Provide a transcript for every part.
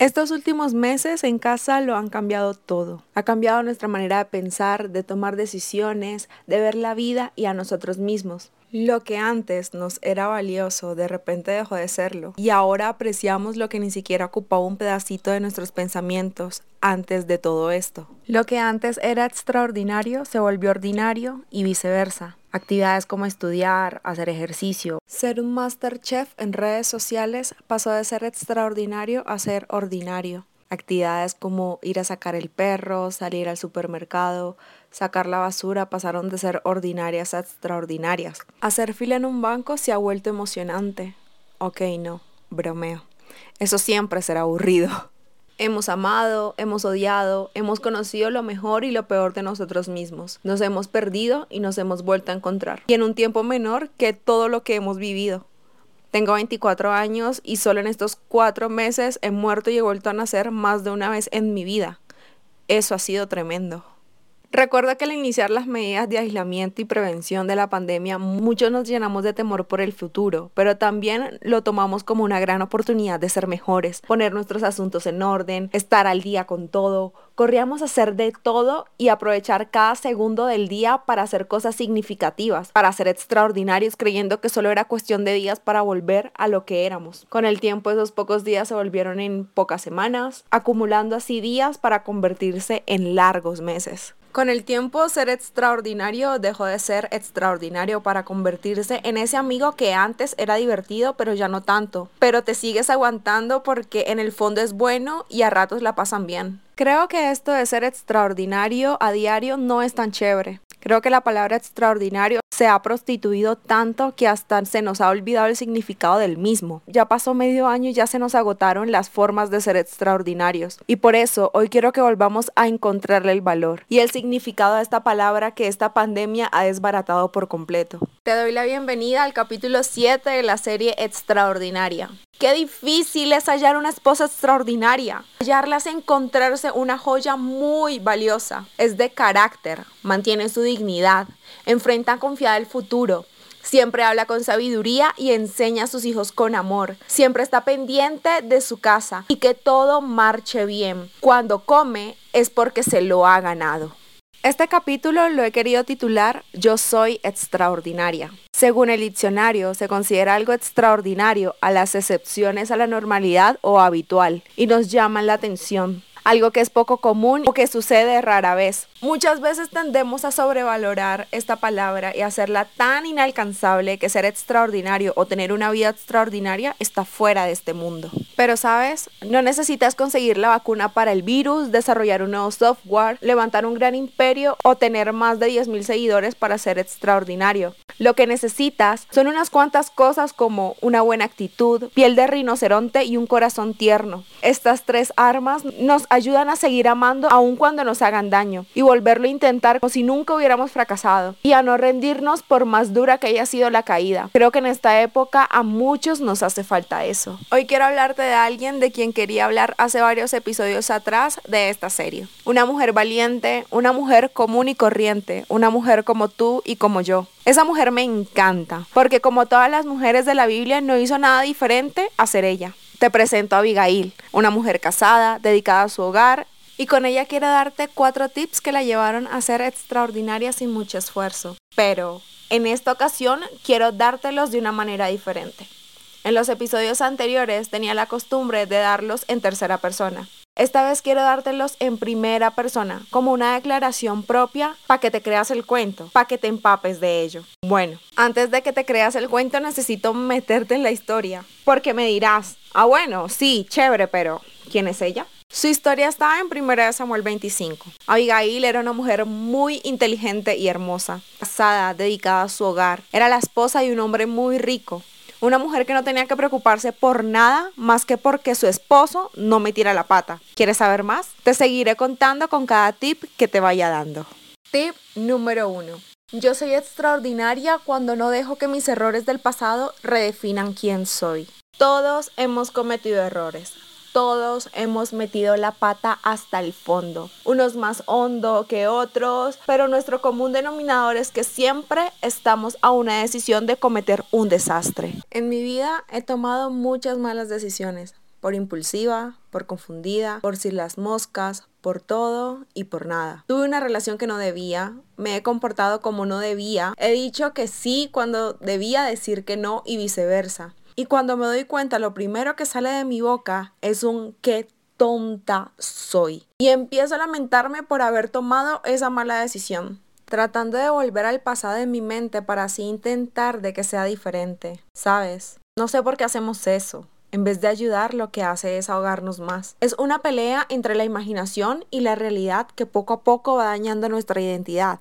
Estos últimos meses en casa lo han cambiado todo. Ha cambiado nuestra manera de pensar, de tomar decisiones, de ver la vida y a nosotros mismos. Lo que antes nos era valioso de repente dejó de serlo y ahora apreciamos lo que ni siquiera ocupaba un pedacito de nuestros pensamientos antes de todo esto. Lo que antes era extraordinario se volvió ordinario y viceversa. Actividades como estudiar, hacer ejercicio. Ser un master chef en redes sociales pasó de ser extraordinario a ser ordinario. Actividades como ir a sacar el perro, salir al supermercado, sacar la basura pasaron de ser ordinarias a extraordinarias. Hacer fila en un banco se ha vuelto emocionante. Ok, no, bromeo. Eso siempre será aburrido. Hemos amado, hemos odiado, hemos conocido lo mejor y lo peor de nosotros mismos. Nos hemos perdido y nos hemos vuelto a encontrar. Y en un tiempo menor que todo lo que hemos vivido. Tengo 24 años y solo en estos cuatro meses he muerto y he vuelto a nacer más de una vez en mi vida. Eso ha sido tremendo. Recuerda que al iniciar las medidas de aislamiento y prevención de la pandemia, muchos nos llenamos de temor por el futuro, pero también lo tomamos como una gran oportunidad de ser mejores, poner nuestros asuntos en orden, estar al día con todo. Corríamos a hacer de todo y aprovechar cada segundo del día para hacer cosas significativas, para ser extraordinarios, creyendo que solo era cuestión de días para volver a lo que éramos. Con el tiempo esos pocos días se volvieron en pocas semanas, acumulando así días para convertirse en largos meses. Con el tiempo, ser extraordinario dejó de ser extraordinario para convertirse en ese amigo que antes era divertido, pero ya no tanto. Pero te sigues aguantando porque en el fondo es bueno y a ratos la pasan bien. Creo que esto de ser extraordinario a diario no es tan chévere. Creo que la palabra extraordinario se ha prostituido tanto que hasta se nos ha olvidado el significado del mismo. Ya pasó medio año y ya se nos agotaron las formas de ser extraordinarios. Y por eso hoy quiero que volvamos a encontrarle el valor y el significado de esta palabra que esta pandemia ha desbaratado por completo. Te doy la bienvenida al capítulo 7 de la serie Extraordinaria. Qué difícil es hallar una esposa extraordinaria. Hallarla es encontrarse una joya muy valiosa. Es de carácter, mantiene su dignidad, enfrenta el futuro, Siempre habla con sabiduría y enseña a sus hijos con amor. Siempre está pendiente de su casa y que todo marche bien. Cuando come es porque se lo ha ganado. Este capítulo lo he querido titular Yo soy extraordinaria. Según el diccionario, se considera algo extraordinario a las excepciones a la normalidad o habitual y nos llaman la atención algo que es poco común o que sucede rara vez. Muchas veces tendemos a sobrevalorar esta palabra y hacerla tan inalcanzable que ser extraordinario o tener una vida extraordinaria está fuera de este mundo. Pero sabes, no necesitas conseguir la vacuna para el virus, desarrollar un nuevo software, levantar un gran imperio o tener más de 10.000 seguidores para ser extraordinario. Lo que necesitas son unas cuantas cosas como una buena actitud, piel de rinoceronte y un corazón tierno. Estas tres armas nos ayudan a seguir amando aun cuando nos hagan daño y volverlo a intentar como si nunca hubiéramos fracasado y a no rendirnos por más dura que haya sido la caída. Creo que en esta época a muchos nos hace falta eso. Hoy quiero hablarte de alguien de quien quería hablar hace varios episodios atrás de esta serie. Una mujer valiente, una mujer común y corriente, una mujer como tú y como yo. Esa mujer me encanta, porque como todas las mujeres de la Biblia no hizo nada diferente a ser ella. Te presento a Abigail, una mujer casada, dedicada a su hogar, y con ella quiero darte cuatro tips que la llevaron a ser extraordinaria sin mucho esfuerzo. Pero en esta ocasión quiero dártelos de una manera diferente. En los episodios anteriores tenía la costumbre de darlos en tercera persona. Esta vez quiero dártelos en primera persona, como una declaración propia para que te creas el cuento, para que te empapes de ello. Bueno, antes de que te creas el cuento necesito meterte en la historia, porque me dirás, ah bueno, sí, chévere, pero ¿quién es ella? Su historia está en 1 Samuel 25. Abigail era una mujer muy inteligente y hermosa, casada, dedicada a su hogar. Era la esposa de un hombre muy rico. Una mujer que no tenía que preocuparse por nada más que porque su esposo no me tira la pata. ¿Quieres saber más? Te seguiré contando con cada tip que te vaya dando. Tip número uno. Yo soy extraordinaria cuando no dejo que mis errores del pasado redefinan quién soy. Todos hemos cometido errores todos hemos metido la pata hasta el fondo, unos más hondo que otros, pero nuestro común denominador es que siempre estamos a una decisión de cometer un desastre. En mi vida he tomado muchas malas decisiones, por impulsiva, por confundida, por si las moscas, por todo y por nada. Tuve una relación que no debía, me he comportado como no debía, he dicho que sí cuando debía decir que no y viceversa. Y cuando me doy cuenta, lo primero que sale de mi boca es un qué tonta soy. Y empiezo a lamentarme por haber tomado esa mala decisión tratando de volver al pasado en mi mente para así intentar de que sea diferente, ¿sabes? No sé por qué hacemos eso. En vez de ayudar, lo que hace es ahogarnos más. Es una pelea entre la imaginación y la realidad que poco a poco va dañando nuestra identidad.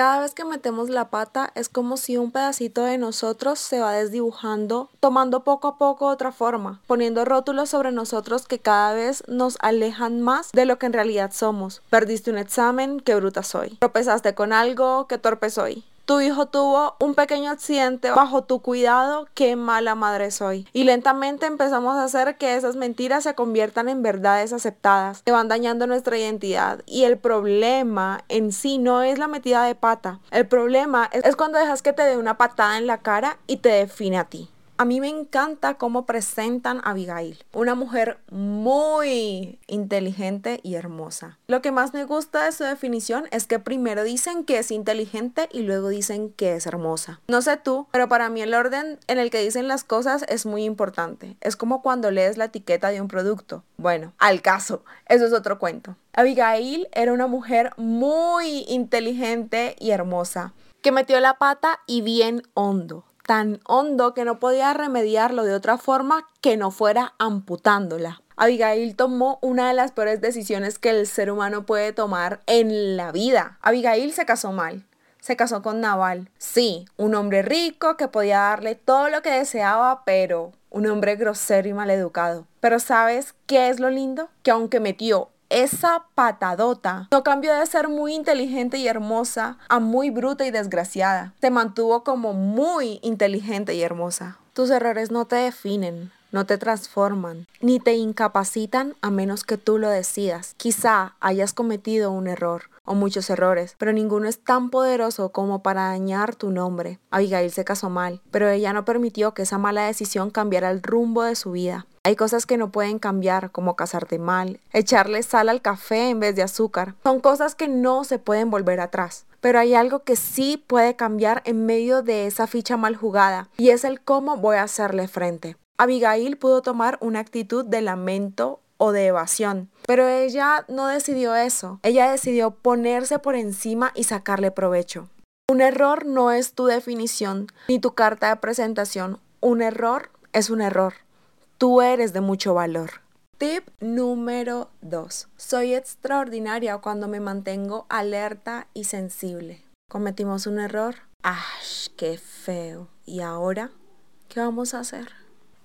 Cada vez que metemos la pata es como si un pedacito de nosotros se va desdibujando, tomando poco a poco otra forma, poniendo rótulos sobre nosotros que cada vez nos alejan más de lo que en realidad somos. Perdiste un examen, qué bruta soy. Tropezaste con algo, qué torpe soy tu hijo tuvo un pequeño accidente bajo tu cuidado, qué mala madre soy. Y lentamente empezamos a hacer que esas mentiras se conviertan en verdades aceptadas, que van dañando nuestra identidad. Y el problema en sí no es la metida de pata. El problema es, cuando dejas que te dé una patada en la cara y te define a ti. A mí me encanta cómo presentan a Abigail, una mujer muy inteligente y hermosa. Lo que más me gusta de su definición es que primero dicen que es inteligente y luego dicen que es hermosa. No sé tú, pero para mí el orden en el que dicen las cosas es muy importante. Es como cuando lees la etiqueta de un producto. Bueno, al caso, eso es otro cuento. Abigail era una mujer muy inteligente y hermosa, que metió la pata y bien hondo tan hondo que no podía remediarlo de otra forma que no fuera amputándola. Abigail tomó una de las peores decisiones que el ser humano puede tomar en la vida. Abigail se casó mal. Se casó con Naval. Sí, un hombre rico que podía darle todo lo que deseaba, pero un hombre grosero y maleducado. Pero ¿sabes qué es lo lindo? Que aunque metió esa patadota no cambió de ser muy inteligente y hermosa a muy bruta y desgraciada. Se mantuvo como muy inteligente y hermosa. Tus errores no te definen, no te transforman, ni te incapacitan a menos que tú lo decidas. Quizá hayas cometido un error o muchos errores, pero ninguno es tan poderoso como para dañar tu nombre. Abigail se casó mal, pero ella no permitió que esa mala decisión cambiara el rumbo de su vida. Hay cosas que no pueden cambiar, como casarte mal, echarle sal al café en vez de azúcar. Son cosas que no se pueden volver atrás. Pero hay algo que sí puede cambiar en medio de esa ficha mal jugada, y es el cómo voy a hacerle frente. Abigail pudo tomar una actitud de lamento o de evasión, pero ella no decidió eso. Ella decidió ponerse por encima y sacarle provecho. Un error no es tu definición ni tu carta de presentación. Un error es un error. Tú eres de mucho valor. Tip número 2. Soy extraordinaria cuando me mantengo alerta y sensible. ¿Cometimos un error? ¡Ash! ¡Qué feo! ¿Y ahora? ¿Qué vamos a hacer?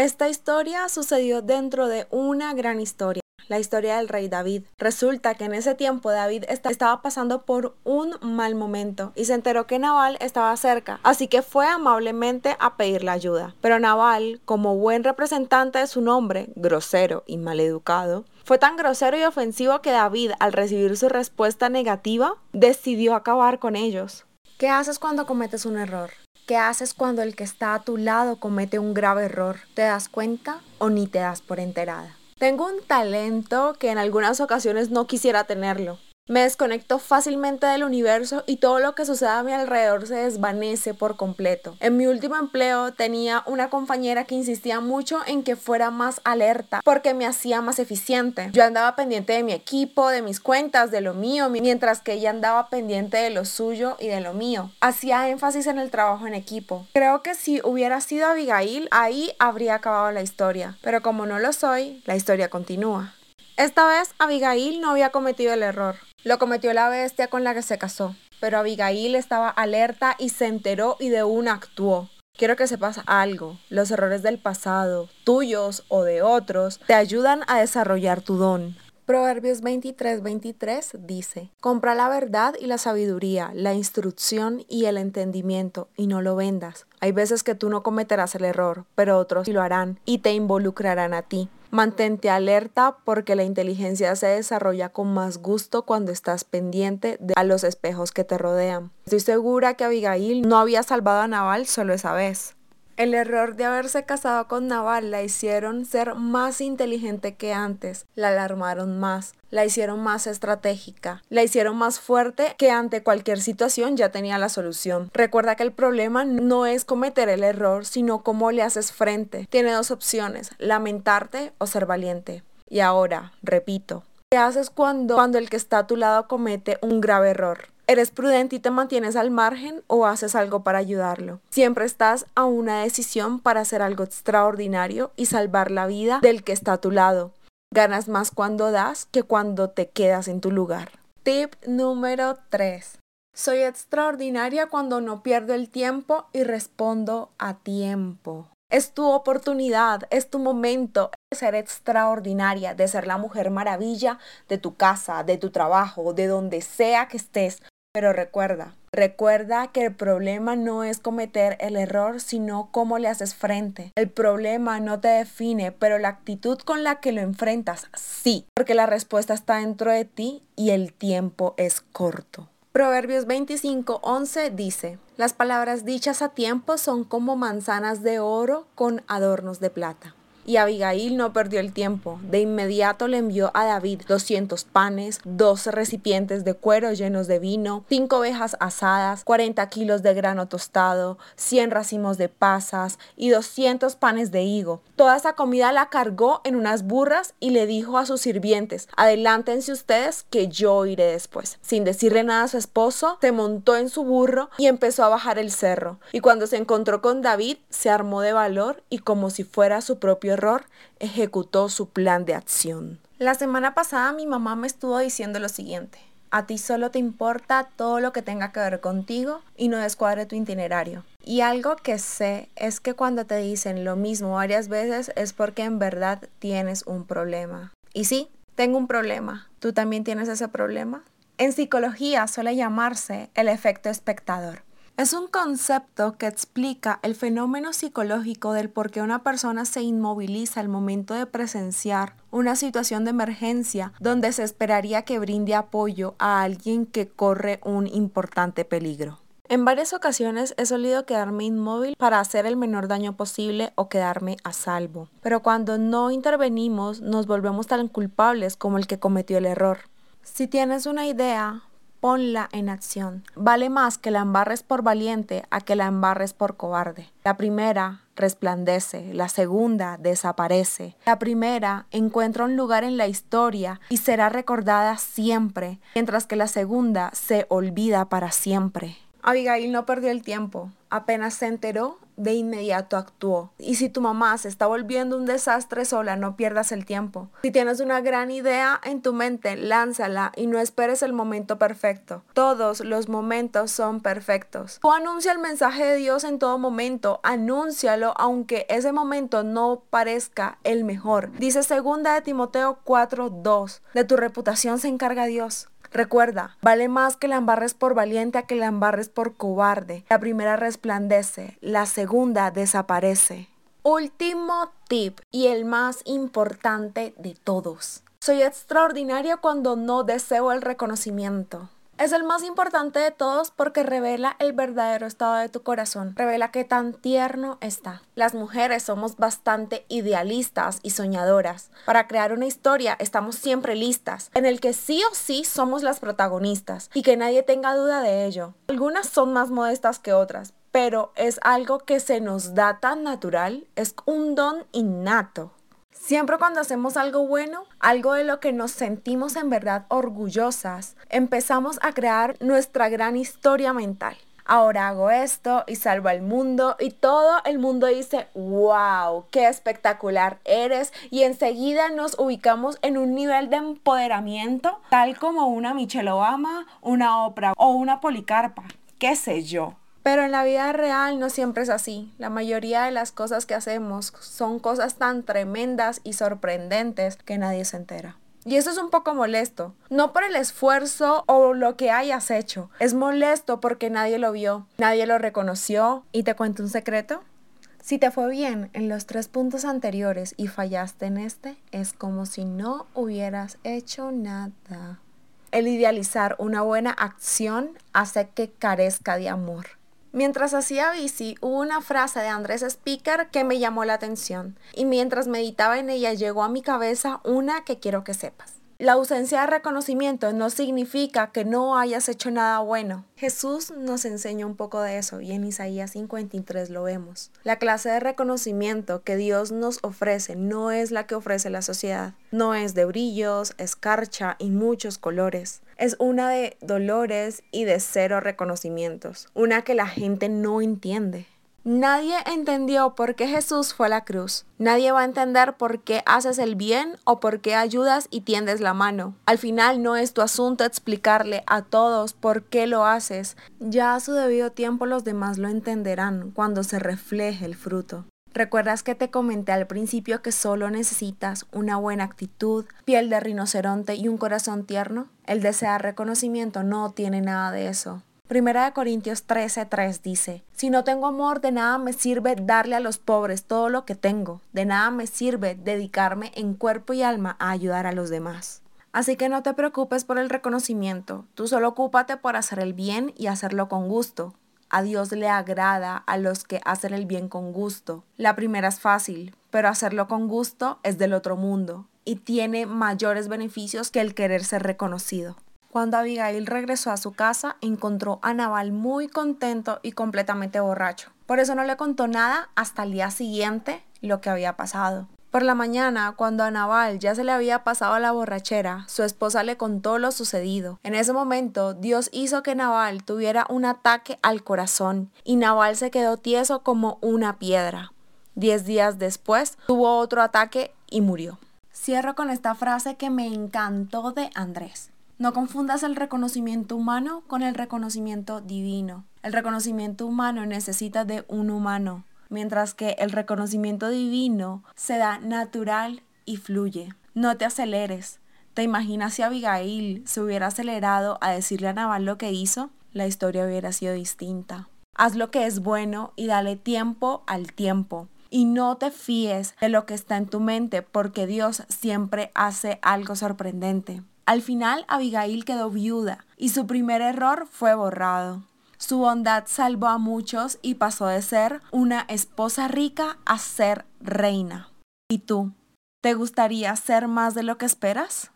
Esta historia sucedió dentro de una gran historia la historia del rey David. Resulta que en ese tiempo David estaba pasando por un mal momento y se enteró que Naval estaba cerca, así que fue amablemente a pedirle ayuda. Pero Naval, como buen representante de su nombre, grosero y maleducado, fue tan grosero y ofensivo que David, al recibir su respuesta negativa, decidió acabar con ellos. ¿Qué haces cuando cometes un error? ¿Qué haces cuando el que está a tu lado comete un grave error? ¿Te das cuenta o ni te das por enterada? Tengo un talento que en algunas ocasiones no quisiera tenerlo. Me desconecto fácilmente del universo y todo lo que sucede a mi alrededor se desvanece por completo. En mi último empleo tenía una compañera que insistía mucho en que fuera más alerta porque me hacía más eficiente. Yo andaba pendiente de mi equipo, de mis cuentas, de lo mío, mientras que ella andaba pendiente de lo suyo y de lo mío. Hacía énfasis en el trabajo en equipo. Creo que si hubiera sido Abigail, ahí habría acabado la historia. Pero como no lo soy, la historia continúa. Esta vez Abigail no había cometido el error. Lo cometió la bestia con la que se casó, pero Abigail estaba alerta y se enteró y de una actuó. Quiero que sepas algo, los errores del pasado, tuyos o de otros, te ayudan a desarrollar tu don. Proverbios 23, 23 dice, compra la verdad y la sabiduría, la instrucción y el entendimiento, y no lo vendas. Hay veces que tú no cometerás el error, pero otros sí lo harán y te involucrarán a ti. Mantente alerta porque la inteligencia se desarrolla con más gusto cuando estás pendiente de a los espejos que te rodean. Estoy segura que Abigail no había salvado a Naval solo esa vez. El error de haberse casado con Naval la hicieron ser más inteligente que antes, la alarmaron más, la hicieron más estratégica, la hicieron más fuerte que ante cualquier situación ya tenía la solución. Recuerda que el problema no es cometer el error, sino cómo le haces frente. Tiene dos opciones, lamentarte o ser valiente. Y ahora, repito, ¿qué haces cuando, cuando el que está a tu lado comete un grave error? ¿Eres prudente y te mantienes al margen o haces algo para ayudarlo? Siempre estás a una decisión para hacer algo extraordinario y salvar la vida del que está a tu lado. Ganas más cuando das que cuando te quedas en tu lugar. Tip número 3. Soy extraordinaria cuando no pierdo el tiempo y respondo a tiempo. Es tu oportunidad, es tu momento de ser extraordinaria, de ser la mujer maravilla de tu casa, de tu trabajo, de donde sea que estés. Pero recuerda, recuerda que el problema no es cometer el error, sino cómo le haces frente. El problema no te define, pero la actitud con la que lo enfrentas, sí, porque la respuesta está dentro de ti y el tiempo es corto. Proverbios 25:11 dice, las palabras dichas a tiempo son como manzanas de oro con adornos de plata. Y Abigail no perdió el tiempo. De inmediato le envió a David 200 panes, 12 recipientes de cuero llenos de vino, 5 ovejas asadas, 40 kilos de grano tostado, 100 racimos de pasas y 200 panes de higo. Toda esa comida la cargó en unas burras y le dijo a sus sirvientes, adelántense ustedes que yo iré después. Sin decirle nada a su esposo, se montó en su burro y empezó a bajar el cerro. Y cuando se encontró con David, se armó de valor y como si fuera su propio error, ejecutó su plan de acción. La semana pasada mi mamá me estuvo diciendo lo siguiente. A ti solo te importa todo lo que tenga que ver contigo y no descuadre tu itinerario. Y algo que sé es que cuando te dicen lo mismo varias veces es porque en verdad tienes un problema. Y sí, tengo un problema. ¿Tú también tienes ese problema? En psicología suele llamarse el efecto espectador. Es un concepto que explica el fenómeno psicológico del por qué una persona se inmoviliza al momento de presenciar una situación de emergencia donde se esperaría que brinde apoyo a alguien que corre un importante peligro. En varias ocasiones he solido quedarme inmóvil para hacer el menor daño posible o quedarme a salvo, pero cuando no intervenimos nos volvemos tan culpables como el que cometió el error. Si tienes una idea, ponla en acción. Vale más que la embarres por valiente a que la embarres por cobarde. La primera resplandece, la segunda desaparece. La primera encuentra un lugar en la historia y será recordada siempre, mientras que la segunda se olvida para siempre. Abigail no perdió el tiempo. Apenas se enteró, de inmediato actuó. Y si tu mamá se está volviendo un desastre sola, no pierdas el tiempo. Si tienes una gran idea en tu mente, lánzala y no esperes el momento perfecto. Todos los momentos son perfectos. Tú anuncia el mensaje de Dios en todo momento, anúncialo aunque ese momento no parezca el mejor. Dice segunda de Timoteo 4:2, de tu reputación se encarga Dios. Recuerda, vale más que la embarres por valiente a que la embarres por cobarde. La primera resplandece, la segunda desaparece. Último tip y el más importante de todos. Soy extraordinaria cuando no deseo el reconocimiento. Es el más importante de todos porque revela el verdadero estado de tu corazón, revela qué tan tierno está. Las mujeres somos bastante idealistas y soñadoras. Para crear una historia estamos siempre listas, en el que sí o sí somos las protagonistas y que nadie tenga duda de ello. Algunas son más modestas que otras, pero es algo que se nos da tan natural, es un don innato. Siempre cuando hacemos algo bueno, algo de lo que nos sentimos en verdad orgullosas, empezamos a crear nuestra gran historia mental. Ahora hago esto y salvo al mundo y todo el mundo dice, wow, qué espectacular eres y enseguida nos ubicamos en un nivel de empoderamiento tal como una Michelle Obama, una Oprah o una Policarpa, qué sé yo. Pero en la vida real no siempre es así. La mayoría de las cosas que hacemos son cosas tan tremendas y sorprendentes que nadie se entera. Y eso es un poco molesto, no por el esfuerzo o lo que hayas hecho, es molesto porque nadie lo vio, nadie lo reconoció. ¿Y te cuento un secreto? Si te fue bien en los tres puntos anteriores y fallaste en este, es como si no hubieras hecho nada. El idealizar una buena acción hace que carezca de amor. Mientras hacía bici, hubo una frase de Andrés Speaker que me llamó la atención y mientras meditaba en ella llegó a mi cabeza una que quiero que sepas. La ausencia de reconocimiento no significa que no hayas hecho nada bueno. Jesús nos enseña un poco de eso y en Isaías 53 lo vemos. La clase de reconocimiento que Dios nos ofrece no es la que ofrece la sociedad. No es de brillos, escarcha y muchos colores. Es una de dolores y de cero reconocimientos. Una que la gente no entiende. Nadie entendió por qué Jesús fue a la cruz. Nadie va a entender por qué haces el bien o por qué ayudas y tiendes la mano. Al final no es tu asunto explicarle a todos por qué lo haces. Ya a su debido tiempo los demás lo entenderán cuando se refleje el fruto. ¿Recuerdas que te comenté al principio que solo necesitas una buena actitud, piel de rinoceronte y un corazón tierno? El desear reconocimiento no tiene nada de eso. Primera de Corintios 13:3 dice, Si no tengo amor, de nada me sirve darle a los pobres todo lo que tengo, de nada me sirve dedicarme en cuerpo y alma a ayudar a los demás. Así que no te preocupes por el reconocimiento, tú solo ocúpate por hacer el bien y hacerlo con gusto. A Dios le agrada a los que hacen el bien con gusto. La primera es fácil, pero hacerlo con gusto es del otro mundo y tiene mayores beneficios que el querer ser reconocido. Cuando Abigail regresó a su casa, encontró a Naval muy contento y completamente borracho. Por eso no le contó nada hasta el día siguiente lo que había pasado. Por la mañana, cuando a Naval ya se le había pasado la borrachera, su esposa le contó lo sucedido. En ese momento, Dios hizo que Naval tuviera un ataque al corazón y Naval se quedó tieso como una piedra. Diez días después, tuvo otro ataque y murió. Cierro con esta frase que me encantó de Andrés. No confundas el reconocimiento humano con el reconocimiento divino. El reconocimiento humano necesita de un humano, mientras que el reconocimiento divino se da natural y fluye. No te aceleres. ¿Te imaginas si Abigail se hubiera acelerado a decirle a Naval lo que hizo? La historia hubiera sido distinta. Haz lo que es bueno y dale tiempo al tiempo. Y no te fíes de lo que está en tu mente porque Dios siempre hace algo sorprendente. Al final, Abigail quedó viuda y su primer error fue borrado. Su bondad salvó a muchos y pasó de ser una esposa rica a ser reina. ¿Y tú? ¿Te gustaría ser más de lo que esperas?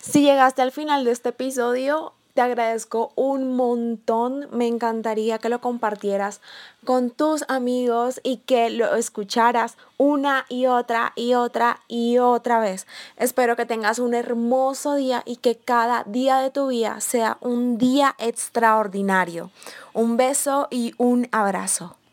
Si llegaste al final de este episodio, te agradezco un montón. Me encantaría que lo compartieras con tus amigos y que lo escucharas una y otra y otra y otra vez. Espero que tengas un hermoso día y que cada día de tu vida sea un día extraordinario. Un beso y un abrazo.